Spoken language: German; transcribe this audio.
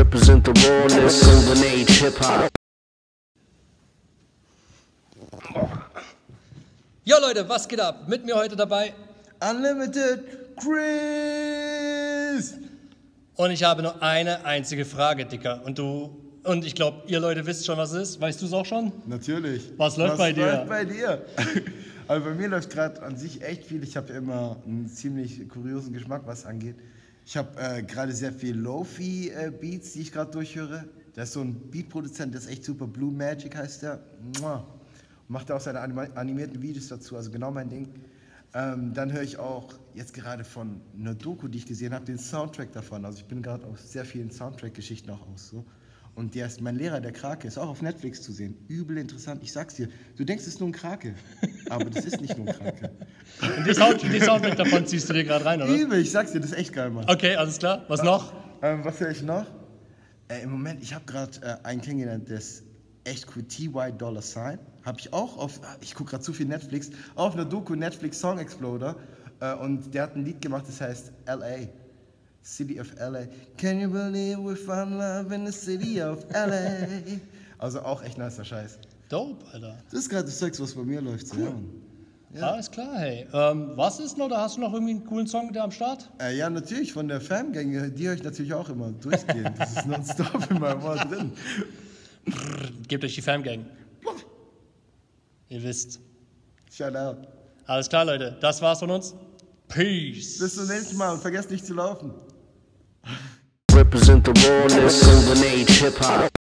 Represent the rawness, golden age hip hop. Jo Leute, was geht ab? Mit mir heute dabei Unlimited Chris! und ich habe nur eine einzige Frage, Dicker. Und du und ich glaube, ihr Leute wisst schon, was es ist. Weißt du es auch schon? Natürlich. Was läuft bei dir? Was läuft bei dir? Also bei mir läuft gerade an sich echt viel. Ich habe ja immer einen ziemlich kuriosen Geschmack, was angeht. Ich habe äh, gerade sehr viel Lofi-Beats, die ich gerade durchhöre. Da ist so ein Beat-Produzent, der ist echt super. Blue Magic heißt der. Mua. Macht auch seine anima animierten Videos dazu, also genau mein Ding. Ähm, dann höre ich auch jetzt gerade von einer Doku, die ich gesehen habe, den Soundtrack davon. Also ich bin gerade auf sehr vielen Soundtrack-Geschichten auch aus. So. Und der ist mein Lehrer, der Krake, ist auch auf Netflix zu sehen. Übel interessant. Ich sag's dir, du denkst, es ist nur ein Krake. Aber das ist nicht nur ein Krake. Und die, Sound die Soundtrack davon ziehst du dir gerade rein, oder? Übel, ich sag's dir, das ist echt geil, Mann. Okay, alles klar. Was noch? Ähm, was höre ich noch? Äh, Im Moment, ich habe gerade äh, einen kennengelernt, der ist echt cool. TY Dollar Sign. Habe ich auch auf, ich gucke gerade zu viel Netflix, auf einer Doku Netflix Song Exploder. Äh, und der hat ein Lied gemacht, das heißt LA. City of LA. Can you believe we found love in the city of LA? Also auch echt nicer Scheiß. Dope, Alter. Das ist gerade das Zeugs, was bei mir läuft. So, ja, Mann. Alles klar, hey. Ähm, was ist noch? Oder hast du noch irgendwie einen coolen Song der am Start? Äh, ja, natürlich, von der Famgang, die höre ich natürlich auch immer durchgehend. Das ist nonstop in meinem Ohr drin. Gebt euch die Famgang. Ihr wisst. Shout out. Alles klar, Leute. Das war's von uns. Peace. Bis zum nächsten Mal und vergesst nicht zu laufen. Represent the rawness, golden age hip hop.